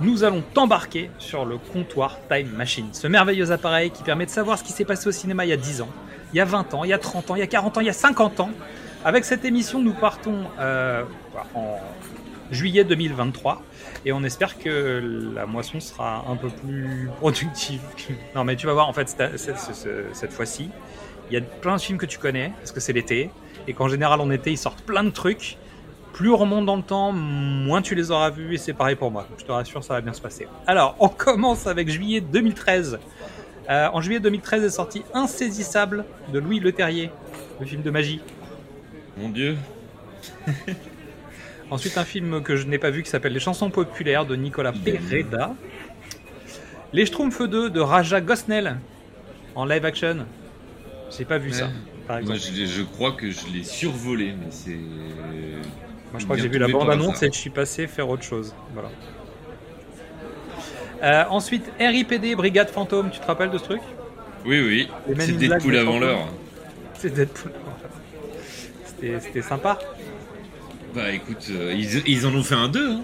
Nous allons t'embarquer sur le comptoir Time Machine, ce merveilleux appareil qui permet de savoir ce qui s'est passé au cinéma il y a 10 ans, il y a 20 ans, il y a 30 ans, il y a 40 ans, il y a 50 ans. Avec cette émission, nous partons euh, en juillet 2023 et on espère que la moisson sera un peu plus productive. Non mais tu vas voir, en fait, cette, cette- fois-ci, il y a plein de films que tu connais, parce que c'est l'été, et qu'en général en été ils sortent plein de trucs. Plus on remonte dans le temps, moins tu les auras vus, et c'est pareil pour moi. Je te rassure, ça va bien se passer. Alors, on commence avec juillet 2013. Euh, en juillet 2013 est sorti Insaisissable de Louis Leterrier, le film de magie. Mon dieu. Ensuite, un film que je n'ai pas vu qui s'appelle Les chansons populaires de Nicolas Pereda. Les Schtroumpfs 2 de Raja Gosnell en live action. J'ai pas vu ça, par Moi, exemple. je, l'ai- je crois que je l'ai survolé, mais c'est. Moi, je crois que j'ai vu la bande-annonce et je suis passé faire autre chose. Voilà. Euh, ensuite, RIPD, Brigade Fantôme. Tu te rappelles de ce truc? Oui, oui. C'est Deadpool avant l'heure. C'est Deadpool. C'était c'était sympa. Bah écoute, euh, ils, ils en ont fait un 2. Hein.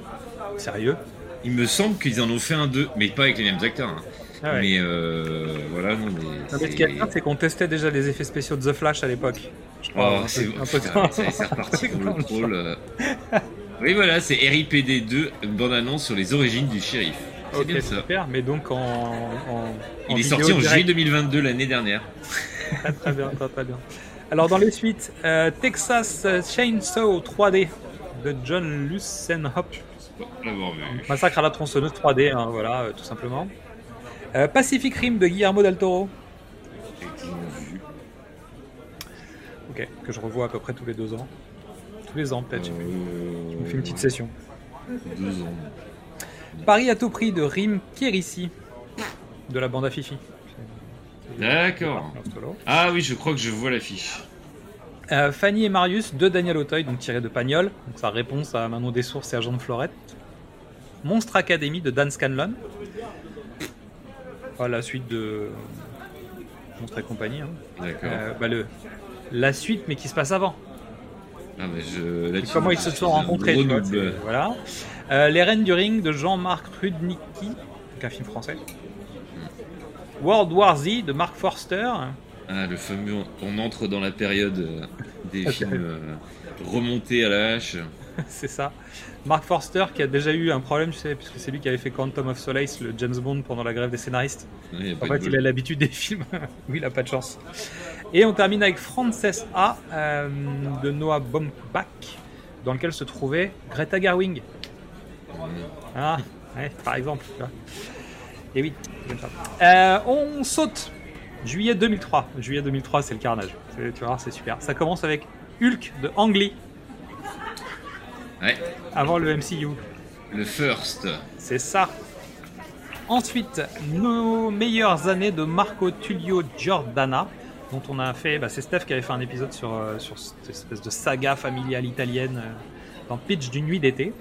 Sérieux? Il me semble qu'ils en ont fait un 2, mais pas avec les mêmes acteurs. hein. Ah ouais. Mais euh, voilà, non, mais. Non, mais ce qui est bien, c'est qu'on testait déjà les effets spéciaux de The Flash à l'époque. Oh, un c'est reparti pour le troll. euh. Oui, voilà, c'est RIPD 2, une bande-annonce sur les origines du shérif. C'est Ok, bien ça. super, mais donc en. en- Il en est sorti en direct. juillet 2022, l'année dernière. Très, très bien, très, très bien. Alors dans les suites, euh, Texas Chainsaw 3D de John Lucenhop. Massacre à la tronçonneuse 3D, hein, voilà, euh, tout simplement. Euh, Pacific Rim de Guillermo del Toro. Ok, que je revois à peu près tous les deux ans. Tous les ans peut-être. Euh, Je me fais une petite session. Deux ans. Paris à tout prix de Rim Kérissi. De la bande à Fifi. D'accord. Ah oui, je crois que je vois l'affiche. Euh, Fanny et Marius de Daniel Auteuil, donc tiré de Pagnol, donc sa réponse à Manon des Sources et à Jean de Florette. Monstre Academy de Dan Scanlon. La suite de Monstre et compagnie. hein. D'accord. Euh, bah, le... La suite, mais qui se passe avant. Ah, je. Comment me- ils se sont rencontrés. vois, voilà. Euh, Les Reines du Ring de Jean-Marc Rudnicki, un film français. World War Z de Mark Forster. Ah, le fameux. On entre dans la période euh, des Ok. films euh, remontés à la hache. c'est ça. Mark Forster qui a déjà eu un problème, tu sais, puisque c'est lui qui avait fait Quantum of Solace, le James Bond pendant la grève des scénaristes. Ouais, En fait, de il a l'habitude des films. oui, il a pas de chance. Et on termine avec Frances A euh, de Noah Baumbach, dans lequel se trouvait Greta Gerwig. Ah, ouais, par exemple. tu vois. Et oui, ça. Euh, on saute. Juillet 2003. Juillet 2003, c'est le carnage. Tu voir, c'est super. Ça commence avec Hulk de Ang Lee, Ouais, avant le MCU. le first. C'est ça. Ensuite, nos meilleures années de Marco Tullio Giordana, dont on a fait, bah, c'est Steph qui avait fait un épisode sur, euh, sur cette espèce de saga familiale italienne euh, dans Pitch d'une nuit d'été.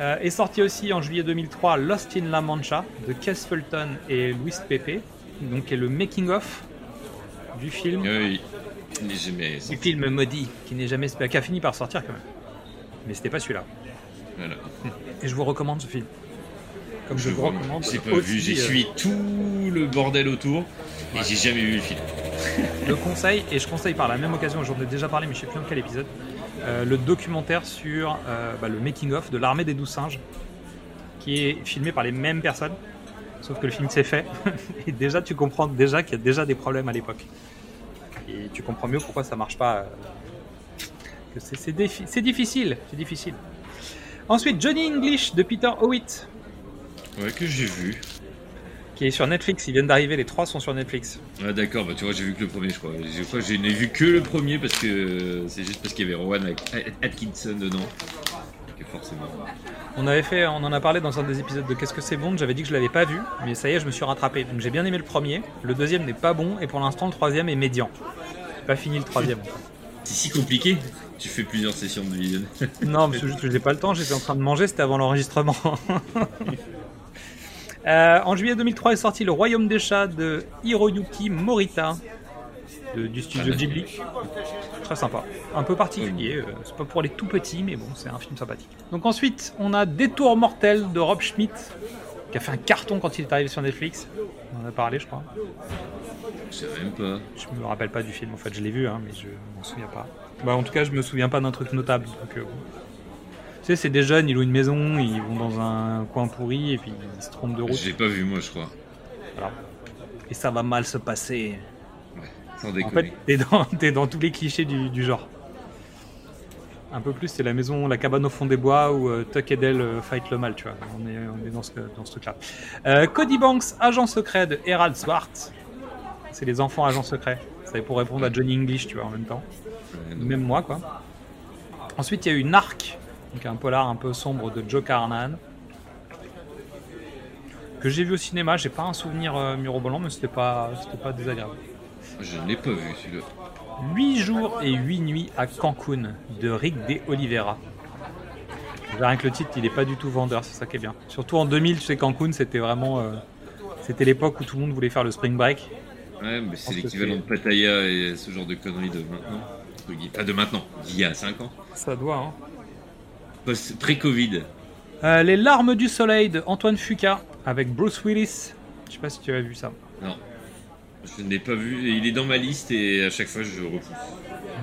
Euh, est sorti aussi en juillet 2003 Lost in La Mancha de Kes Fulton et Luis Pepe, donc qui est le making of du film, Oui, mais jamais. du film maudit qui n'est jamais qui a fini par sortir quand même. Mais c'était pas celui-là. Voilà. Et je vous recommande ce film. Comme je, Je vous recommande. j'ai pas aussi, vu, j'ai euh, suivi tout le bordel autour et j'ai jamais vu le film. Le conseil, et je conseille par la même occasion, j'en ai déjà parlé, mais je sais plus dans quel épisode, euh, le documentaire sur euh, bah, le making-of de l'armée des douze singes, qui est filmé par les mêmes personnes, Sauf que le film s'est fait. Et déjà, tu comprends déjà qu'il y a déjà des problèmes à l'époque. Et tu comprends mieux pourquoi ça marche pas. euh, c'est difficile. C'est difficile. Ensuite, Johnny English de Peter Howitt, Ouais, que j'ai vu. Qui est sur Netflix. Ils viennent d'arriver, les trois sont sur Netflix. Ah d'accord, bah tu vois, j'ai vu que le premier, je crois. Je crois que je n'ai vu que le premier parce que euh, c'est juste parce qu'il y avait Rowan At- Atkinson dedans. Que forcément. On avait fait, on en a parlé dans un des épisodes de Qu'est-ce que c'est bon? J'avais dit que je l'avais pas vu, mais ça y est, je me suis rattrapé. Donc j'ai bien aimé le premier. Le deuxième n'est pas bon, et pour l'instant, le troisième est médian. Pas fini le troisième. C'est si compliqué. Tu fais plusieurs sessions de vision. Non, mais c'est juste que j'ai pas le temps, j'étais en train de manger, c'était avant l'enregistrement. Euh, en juillet 2003 est sorti Le Royaume des Chats de Hiroyuki Morita de- du studio Ah, Ghibli. Très sympa. Un peu particulier, euh, c'est pas pour les tout petits, mais bon, c'est un film sympathique. Donc ensuite, on a Détour mortel de Rob Schmidt, qui a fait un carton quand il est arrivé sur Netflix. On en a parlé, je crois. Je sais même pas. Je me rappelle pas du film, en fait, je l'ai vu, hein, mais je m'en souviens pas. Bah, en tout cas, je me souviens pas d'un truc notable. Donc, euh, sais, c'est des jeunes, ils louent une maison, ils vont dans un coin pourri et puis ils se trompent de route. J'ai pas vu moi, je crois. Voilà. Et ça va mal se passer. Sans En fait, t'es dans, t'es dans tous les clichés du, du genre. Un peu plus, c'est la maison, la cabane au fond des bois où euh, Tuck et Dale euh, fight le mal, tu vois. On est, on est dans ce, dans ce truc-là. Euh, Cody Banks, agent secret de Herald Swart. C'est les enfants agents secrets. C'est pour répondre à Johnny English, tu vois, en même temps. Ouais. Même moi, quoi. Ensuite, il y a eu Narc, donc un polar un peu sombre de Joe Carnahan. Que j'ai vu au cinéma, j'ai pas un souvenir euh, mirobolant, mais c'était pas, c'était pas désagréable. Je ne l'ai pas vu celui-là. 8 jours et 8 nuits à Cancun de Rick de Oliveira. Rien que le titre, il est pas du tout vendeur, c'est ça qui est bien. Surtout en 2000, tu sais, Cancun, c'était vraiment. euh, c'était l'époque où tout le monde voulait faire le spring break. Ouais, mais c'est l'équivalent de Pattaya et ce genre de conneries de maintenant. Pas de maintenant, d'il y a 5 ans. Ça doit, hein. Pré-Covid. Euh, les larmes du soleil de Antoine Fuqua avec Bruce Willis. Je sais pas si tu as vu ça. Non. Je ne l'ai pas vu. Il est dans ma liste et à chaque fois je repousse.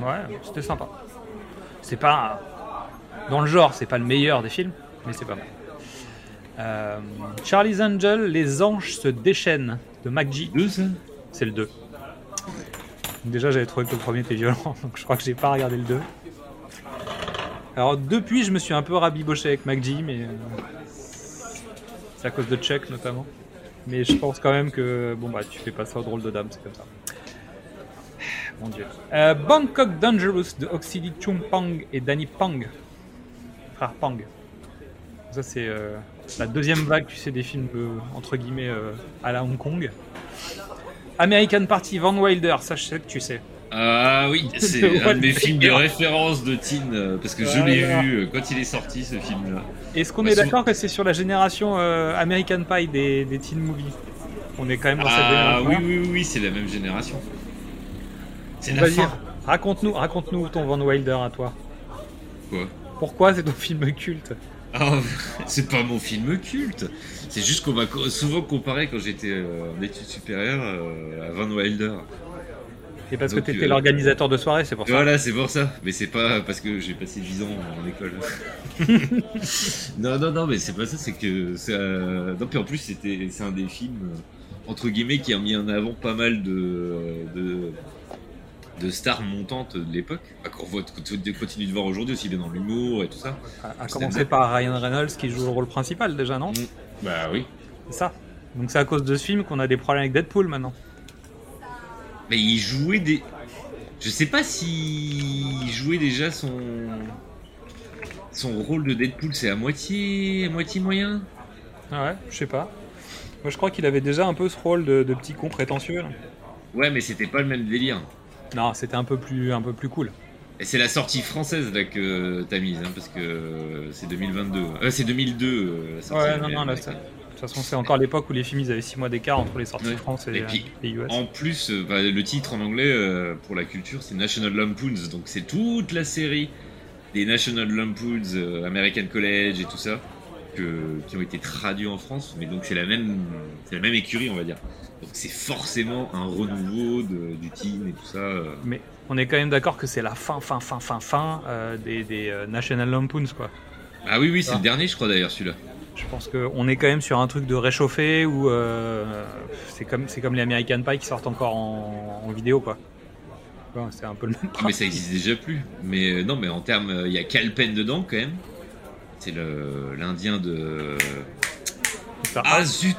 Ouais, c'était sympa. C'est pas. Dans le genre, c'est pas le meilleur des films, mais c'est pas mal. Euh, Charlie's Angel, Les anges se déchaînent de ça? C'est le 2. Déjà, j'avais trouvé que le premier était violent, donc je crois que j'ai pas regardé le 2. Alors, depuis, je me suis un peu rabiboché avec McGee, mais. euh, c'est à cause de Chuck notamment. Mais je pense quand même que. Bon, bah, tu fais pas ça au drôle de dame, c'est comme ça. Mon dieu. Euh, Bangkok Dangerous de Oxidi Chung Pang et Danny Pang. Frère Pang. Ça, c'est euh, la deuxième vague, tu sais, des films entre guillemets à la Hong Kong. American Party, Van Wilder, ça je sais que tu sais. Ah oui, c'est un de mes films de référence de teen euh, parce que je l'ai vu euh, quand il est sorti ce film-là. Est-ce qu'on Bah, est d'accord que c'est sur la génération euh, American Pie des, des teen movies? On est quand même dans cette Ah génération. oui, oui, oui, oui, c'est la même génération. C'est la fin. raconte-nous, raconte-nous ton Van Wilder à toi. Quoi? Pourquoi c'est ton film culte? Ah, c'est pas mon film culte. C'est juste qu'on m'a souvent comparé quand j'étais en études supérieures à Van Wilder. C'est parce Donc, que t'étais euh, l'organisateur de soirée, c'est pour ça. Voilà, c'est pour ça. Mais c'est pas parce que j'ai passé 10 ans en école. non, non, non, mais c'est pas ça. C'est que Non, puis en plus, c'était, c'est un des films entre guillemets qui a mis en avant pas mal de de, de stars montantes de l'époque. Bah, qu'on continue de voir aujourd'hui aussi bien dans l'humour et tout ça. À, à commencer par Ryan Reynolds qui joue le rôle principal déjà, non? Bah oui. C'est ça. Donc c'est à cause de ce film qu'on a des problèmes avec Deadpool maintenant. Mais il jouait des. Je sais pas si il jouait déjà son son rôle de Deadpool, c'est à moitié à moitié moyen. Ah ouais, je sais pas. Moi je crois qu'il avait déjà un peu ce rôle de, de petit con prétentieux. là. Ouais, mais c'était pas le même délire. Non, c'était un peu plus un peu plus cool. Et c'est la sortie française là que t'as mise, hein, parce que c'est 2022. Euh, c'est 2002. euh, la sortie Ouais, non, non, là, ça- toute façon, c'est encore l'époque où les films ils avaient 6 mois d'écart entre les sorties Ouais. France et, Et puis, et US. En plus, euh, bah, le titre en anglais euh, pour la culture, c'est National Lampoons. Donc c'est toute la série des National Lampoons, euh, American College et tout ça, que, qui ont été traduits en France. Mais donc c'est la même, c'est la même écurie, on va dire. Donc c'est forcément un renouveau de- du teen et tout ça. euh. Mais on est quand même d'accord que c'est la fin, fin, fin, fin, fin euh, des, des euh, National Lampoons quoi. Ah oui, oui, c'est Ah. le dernier, je crois d'ailleurs celui-là. Je pense qu'on est quand même sur un truc de réchauffé où euh, c'est comme, comme les American Pie qui sortent encore en, en vidéo, quoi. Bon, c'est un peu le même Ah, mais ça existe déjà plus. Mais euh, non, mais en termes, euh, il y a Cal Penn dedans quand même. C'est le l'Indien de. Ah zut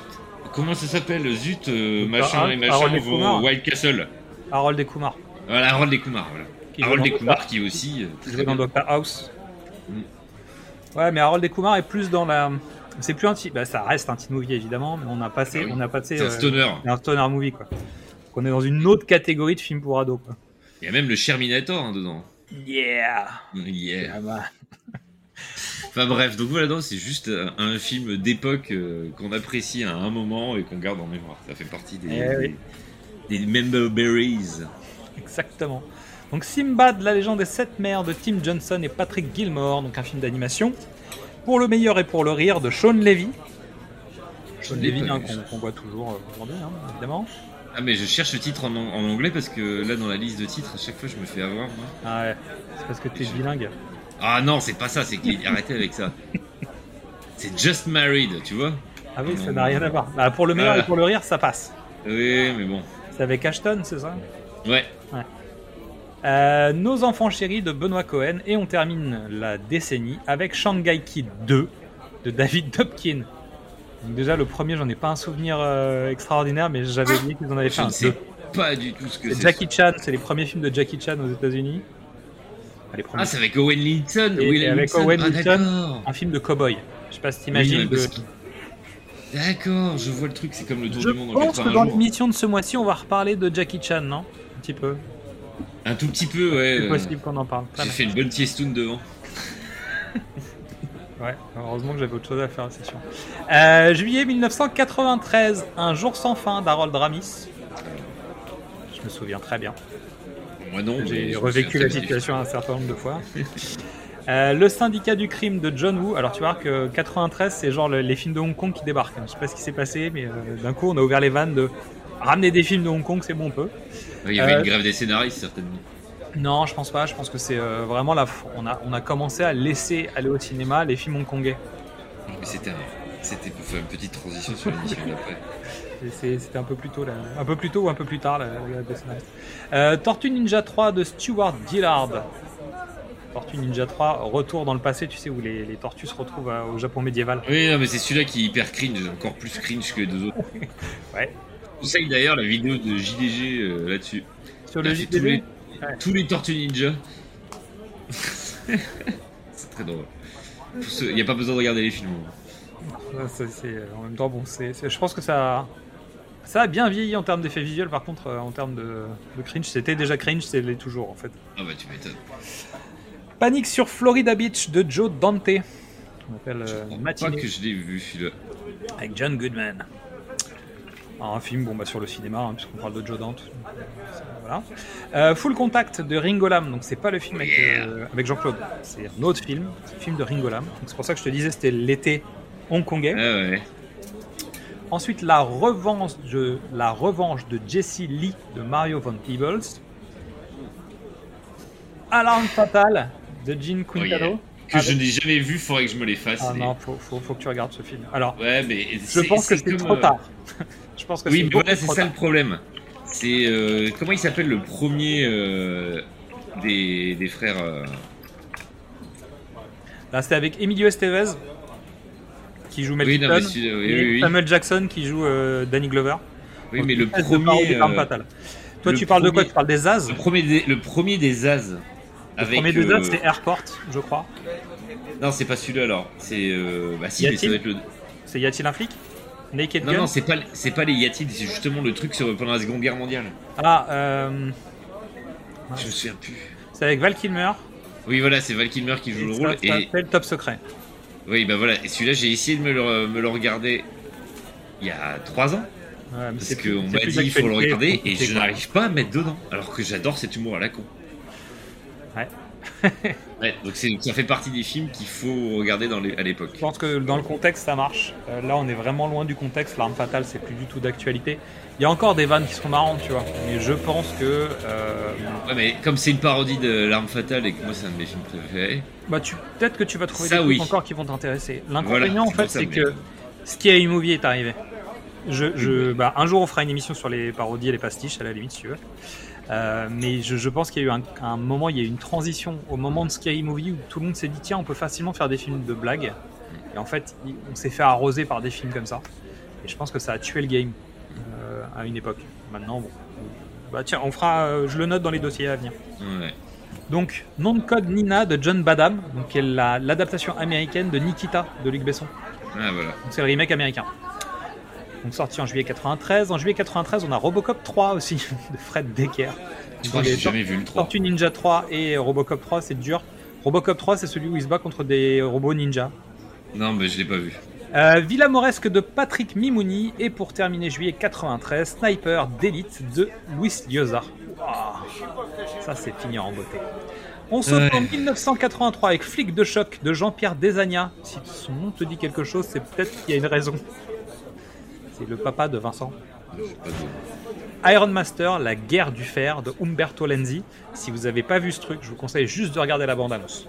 Comment ça s'appelle Zut, euh, machin Harold- et machin Harold vont Wild Castle. Harold et Kumar. Voilà, Harold et Kumar, voilà. Qui Harold et Kumar qui est aussi. qui dans. Doctor House. Mm. Ouais, mais Harold et Kumar est plus dans la. C'est plus un teen- bah, ça reste un teen movie évidemment, mais on a passé, Ah oui. on a passé. C'est un euh, stoner. c'est un stoner movie quoi. Donc on est dans une autre catégorie de film pour ados quoi. Il y a même le Sherminator hein, dedans. Yeah. Yeah. Enfin bref, donc voilà, c'est juste euh, un film d'époque euh, qu'on apprécie à un moment et qu'on garde en mémoire. Ça fait partie des, Eh oui. des, des Member Berries. Exactement. Donc Simbad, la légende des sept mers de Tim Johnson et Patrick Gilmore, donc un film d'animation. Pour le meilleur et pour le rire de Sean Levy. Sean Levy hein, qu'on voit toujours euh, aujourd'hui, hein, évidemment. Ah mais je cherche le titre en, an- en anglais parce que là dans la liste de titres à chaque fois je me fais avoir. moi. Ah ouais, c'est parce que t'es bilingue. Ah non c'est pas ça, c'est arrêtez avec ça. C'est Just Married, tu vois Ah oui, ça n'a rien à voir. Bah, pour le meilleur et pour le rire, ça passe. Oui mais bon. C'est avec Ashton, c'est ça? Ouais. Euh, Nos enfants chéris de Benoît Cohen et on termine la décennie avec Shanghai Kid 2 de David Dobkin. Donc déjà le premier j'en ai pas un souvenir euh, extraordinaire mais j'avais oublié qu'ils en avaient fait Je un ne sais 2. pas du tout ce que C'est. Jackie Chan, c'est les premiers films de Jackie Chan aux États-Unis. Enfin, les premiers. Ah c'est avec Owen Linton. Et- Will et avec Linton. Owen ah, Linton. un film de cowboy. Je sais pas si Oui, t'imagines que- qu'il- D'accord, je vois le truc, c'est comme le tour Je du monde en pense que 80 dans l'émission de ce mois-ci on va reparler de Jackie Chan, non? Un petit peu. Un tout petit peu, ouais. C'est euh, possible qu'on en parle. J'ai fait une bonne tiestoune devant. Ouais, heureusement que j'avais autre chose à faire, c'est sûr. Euh, juillet 1993, Un jour sans fin d'Harold Ramis. Je me souviens très bien. Moi non, J'ai revécu la situation un certain nombre de fois. Euh, le syndicat du crime de John Woo. Alors tu vois que 93, c'est genre le- les films de Hong Kong qui débarquent. Je sais pas ce qui s'est passé, mais euh, d'un coup, on a ouvert les vannes de ramener des films de Hong Kong, c'est bon, on peut. Il y avait Euh, une grève des scénaristes, certainement. Non, je pense pas. Je pense que c'est euh, vraiment la. On a, on a commencé à laisser aller au cinéma les films hongkongais. Mais c'était un- c'était pour faire une petite transition sur l'émission d'après. C'était un peu plus tôt, là. un peu plus tôt ou un peu plus tard, la. Euh, Tortue Ninja 3 de Stuart Dillard. Tortue Ninja 3, retour dans le passé, tu sais, où les, les tortues se retrouvent euh, au Japon médiéval. Oui, non, mais c'est celui-là qui est hyper cringe, encore plus cringe que les deux autres. Ouais. Je conseille d'ailleurs la vidéo de JDG euh, là-dessus. Sur le fait tous JDG, les, Ouais. tous les Tortues Ninja. c'est très drôle. Il n'y a pas besoin de regarder les films. Ça, c'est- euh, en même temps, bon, c'est, je pense que ça, ça a bien vieilli en termes d'effets visuels. Par contre, euh, en termes de, de cringe, c'était déjà cringe, c'est l'est toujours en fait. Ah bah tu m'étonnes. Panique sur Florida Beach de Joe Dante. On appelle Je euh, crois pas que je l'ai vu celui-là. avec John Goodman. Alors, un film, bon, bah, sur le cinéma, hein, puisqu'on parle de Joe Dante. Voilà. Euh, Full Contact de Ringo Lam, donc c'est pas le film avec, euh, avec Jean-Claude, c'est un autre film, c'est le film de Ringo Lam. Donc c'est pour ça que je te disais c'était l'été hongkongais. Ah ouais. Ensuite, la revanche, de, la revanche de Jesse Lee de Mario Von Peebles. Alarme fatale de Gene Quintado. Oh, yeah. Que je n'ai jamais vu, faudrait que je me les fasse. Ah non, faut, faut, faut que tu regardes ce film. Alors, Ouais, mais je pense que c'est trop euh, tard. je pense que Oui, mais voilà, c'est ça tard. le problème. C'est euh, comment il s'appelle le premier euh, des, des frères. euh, Là, c'était avec Emilio Estevez qui joue Mel Oui, non, Gibson oui, et oui, oui. Samuel Jackson qui joue Danny Glover. Oui, Donc, mais le premier. Toi, le tu parles de quoi? Tu parles des As le premier des, le premier des As. Le Avec, premier des euh, As, c'est Airport, je crois. Non, c'est pas celui-là alors. C'est. Euh... Bah si, Y mais ça a-t-il va être le. C'est Y a-t-il un flic Naked Non, Gun non, c'est pas, c'est pas les Yatid, c'est justement le truc sur, pendant la Seconde Guerre mondiale. Ah, euh, Je me souviens plus. c'est avec Val Kilmer. Oui, voilà, c'est Val Kilmer qui joue le Ça rôle. Et s'appelle Top Secret. oui, bah voilà. Et celui-là, j'ai essayé de me le, me le regarder il y a trois ans. Ouais, mais Parce qu'on m'a dit il faut le regarder et je n'arrive pas à me mettre dedans. Alors que j'adore cet humour à la con. Ouais, donc c'est- ça fait partie des films qu'il faut regarder dans les, à l'époque. Je pense que dans le contexte, ça marche. Euh, là, on est vraiment loin du contexte. L'arme fatale, c'est plus du tout d'actualité. Il y a encore des vannes qui sont marrantes, tu vois. Mais je pense que. euh, Ouais, mais comme c'est une parodie de L'arme fatale et que moi c'est un de mes films préférés, bah, tu... peut-être que tu vas trouver Ça, des trucs oui. encore qui vont t'intéresser. L'inconvénient, Voilà, en fait, c'est que Scary Movie est arrivé. Je, je, bah, un jour, on fera une émission sur les parodies et les pastiches, à la limite, si tu veux. Euh, mais je, je pense qu'il y a eu un, un moment, il y a eu une transition au moment de Scary Movie où tout le monde s'est dit tiens, on peut facilement faire des films de blagues. Et en fait, on s'est fait arroser par des films comme ça. Et je pense que ça a tué le game euh, à une époque. Maintenant, bon. Bah tiens, on fera, euh, je le note dans les dossiers à venir. ouais. Donc, Nom de code Nina de John Badham, donc qui est la- l'adaptation américaine de Nikita de Luc Besson. Ah voilà. Donc c'est le remake américain. Donc sorti en juillet 93. En juillet 93, on a Robocop 3 aussi de Fred Decker. Je crois que Les j'ai jamais vu le 3. Tortue Ninja 3 et Robocop 3, c'est dur. Robocop 3, c'est celui où il se bat contre des robots ninja. Non, mais je l'ai pas vu. Euh, Villa Moresque de Patrick Mimouni et pour terminer juillet 93, Sniper d'élite de Luis Llosa. Ouah, ça c'est fini en beauté. On saute Ouais. en 1983 avec Flic de choc de Jean-Pierre Desagna. Si son nom te dit quelque chose, c'est peut-être qu'il y a une raison. C'est le papa de Vincent. Iron Master, la guerre du fer de Umberto Lenzi. Si vous n'avez pas vu ce truc, je vous conseille juste de regarder la bande-annonce.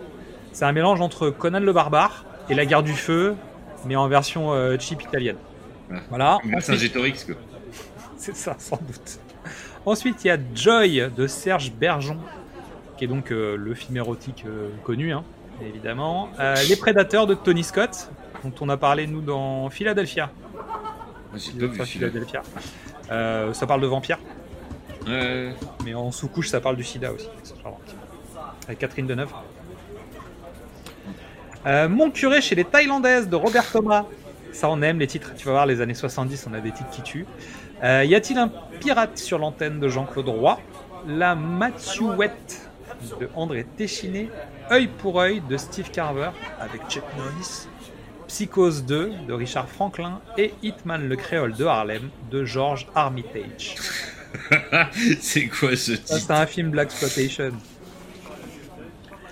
C'est un mélange entre Conan le barbare et la guerre du feu, mais en version euh, cheap italienne. Ouais. Voilà. Quoi. c'est ça, sans doute. Ensuite, il y a Joy de Serge Bergeon, qui est donc euh, le film érotique euh, connu, hein, évidemment. Euh, Les Prédateurs de Tony Scott, dont on a parlé, nous, dans Philadelphia. Moi, J'ai pas vu celui-là. Philadelphia. Euh, ça parle de vampires, mais en sous-couche, ça parle du sida aussi. Avec Catherine Deneuve. Euh, Mon curé chez les Thaïlandaises de Robert Thomas. Ça, on aime les titres. Tu vas voir, les années 70, on a des titres qui tuent. Euh, y a-t-il un pirate sur l'antenne de Jean-Claude Roy? La Mathiouette de André Téchiné. Œil pour œil de Steve Carver avec Chuck Norris. Psychose 2 de Richard Franklin. Et Hitman le créole de Harlem de George Armitage. c'est quoi ce titre c'est un film Black Exploitation.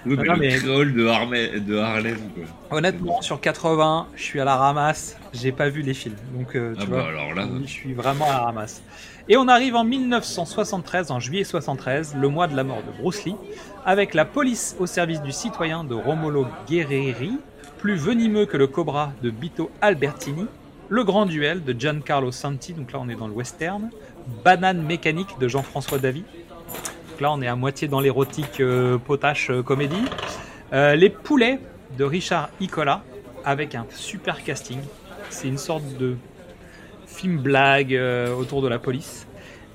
Oui, mais non, le créole de, Harme- de Harlem, quoi. Honnêtement, sur 80, je suis à la ramasse. J'ai pas vu les films. Donc, euh, tu Ah vois, bah alors là. je suis vraiment à la ramasse. Et on arrive en 1973, en juillet 73, le mois de la mort de Bruce Lee, avec la police au service du citoyen de Romolo Guerrieri, plus venimeux que le Cobra de Bito Albertini, le grand duel de Giancarlo Santi, donc là on est dans le western, Banane mécanique de Jean-François Davy, donc là on est à moitié dans l'érotique euh, potache euh, comédie, Euh, les poulets de Richard Icola, avec un super casting, c'est une sorte de film blague autour de la police.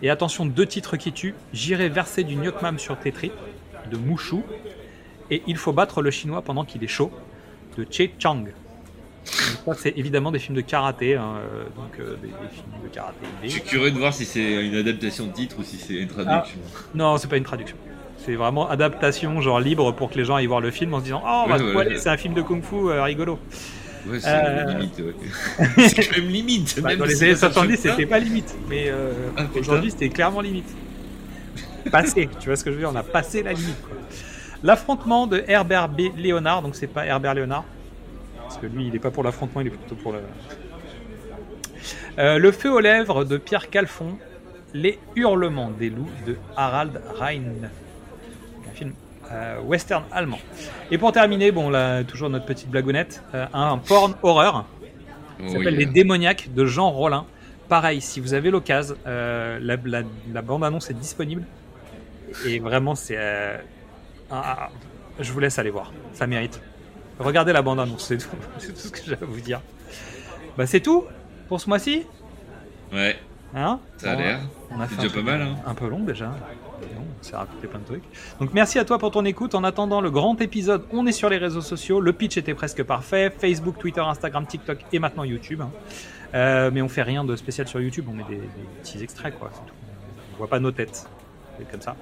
Et attention, deux titres qui tuent. J'irai verser du Nyokmam sur tes de Mouchou. Et Il faut battre le chinois pendant qu'il est chaud de Che Chang. Donc c'est évidemment des films de karaté. hein, euh, donc euh, des, des films de karaté. Je suis curieux de voir si c'est une adaptation de titre ou si c'est une traduction. Non, c'est pas une traduction. C'est vraiment adaptation, genre libre pour que les gens aillent voir le film en se disant Oh, on va Ouais, ouais. c'est un film de kung fu euh, rigolo. Ouais, c'est Euh, limite, ouais. c'est quand même limite. Bah, même dans les années ça te 70, choque pas. c'était pas limite, mais euh, Ah, aujourd'hui, c'était clairement limite. Passé, tu vois ce que je veux dire On a passé la limite. quoi. L'affrontement de Herbert B. Léonard, donc c'est pas Herbert Léonard, parce que lui, il est pas pour l'affrontement, il est plutôt pour le. Euh, le feu aux lèvres de Pierre Calfon, Les hurlements des loups de Harald Rein, un film euh, western allemand. Et pour terminer, bon là, toujours notre petite blagounette, euh, un porn horreur s'appelle. Les Démoniaques de Jean Rollin. Pareil, si vous avez l'occasion, la, la- la bande-annonce est disponible. Et vraiment, c'est. Euh, un- un- je vous laisse aller voir. Ça mérite. Regardez la bande-annonce, c'est tout, c'est tout ce que j'ai à vous dire. Bah, c'est tout pour ce mois-ci? Ouais, Hein? Ça a l'air. On a fait déjà pas mal, hein. Un peu long déjà. On s'est raconté plein de trucs. Donc merci à toi pour ton écoute. En attendant le grand épisode, on est sur les réseaux sociaux. Le pitch était presque parfait. Facebook, Twitter, Instagram, TikTok et maintenant YouTube. hein. Euh, mais on fait rien de spécial sur YouTube. On met des, des petits extraits, quoi. c'est tout. On voit pas nos têtes. Comme ça.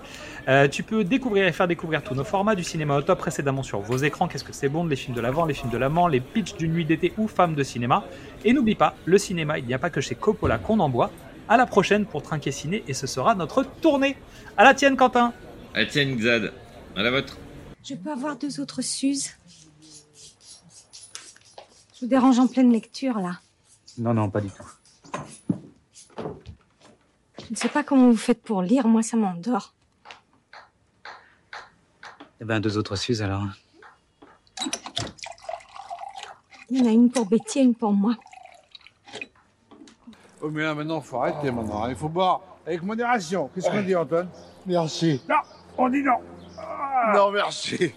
Euh, tu peux découvrir et faire découvrir tous nos formats du cinéma au top précédemment sur vos écrans. Qu'est-ce que c'est bon Les films de l'avant, les films de l'amant, les pitchs d'une nuit d'été ou femmes de cinéma. Et n'oublie pas, le cinéma, il n'y a pas que chez Coppola qu'on en boit. À la prochaine pour Trinquer Ciné et ce sera notre tournée. À la tienne, Quentin Ah tiens, Xad, à la vôtre. Je peux avoir deux autres Suzes Je vous dérange en pleine lecture, là. Non, non, pas du tout. Je ne sais pas comment vous faites pour lire, moi ça m'endort. Eh ben, deux autres Suzes alors. Il y en a une pour Betty et une pour moi. Oh, mais là, maintenant, faut arrêter maintenant. hein. Il faut boire avec modération. Qu'est-ce qu'on dit, Antoine? Merci. Non, on dit non. Non, merci.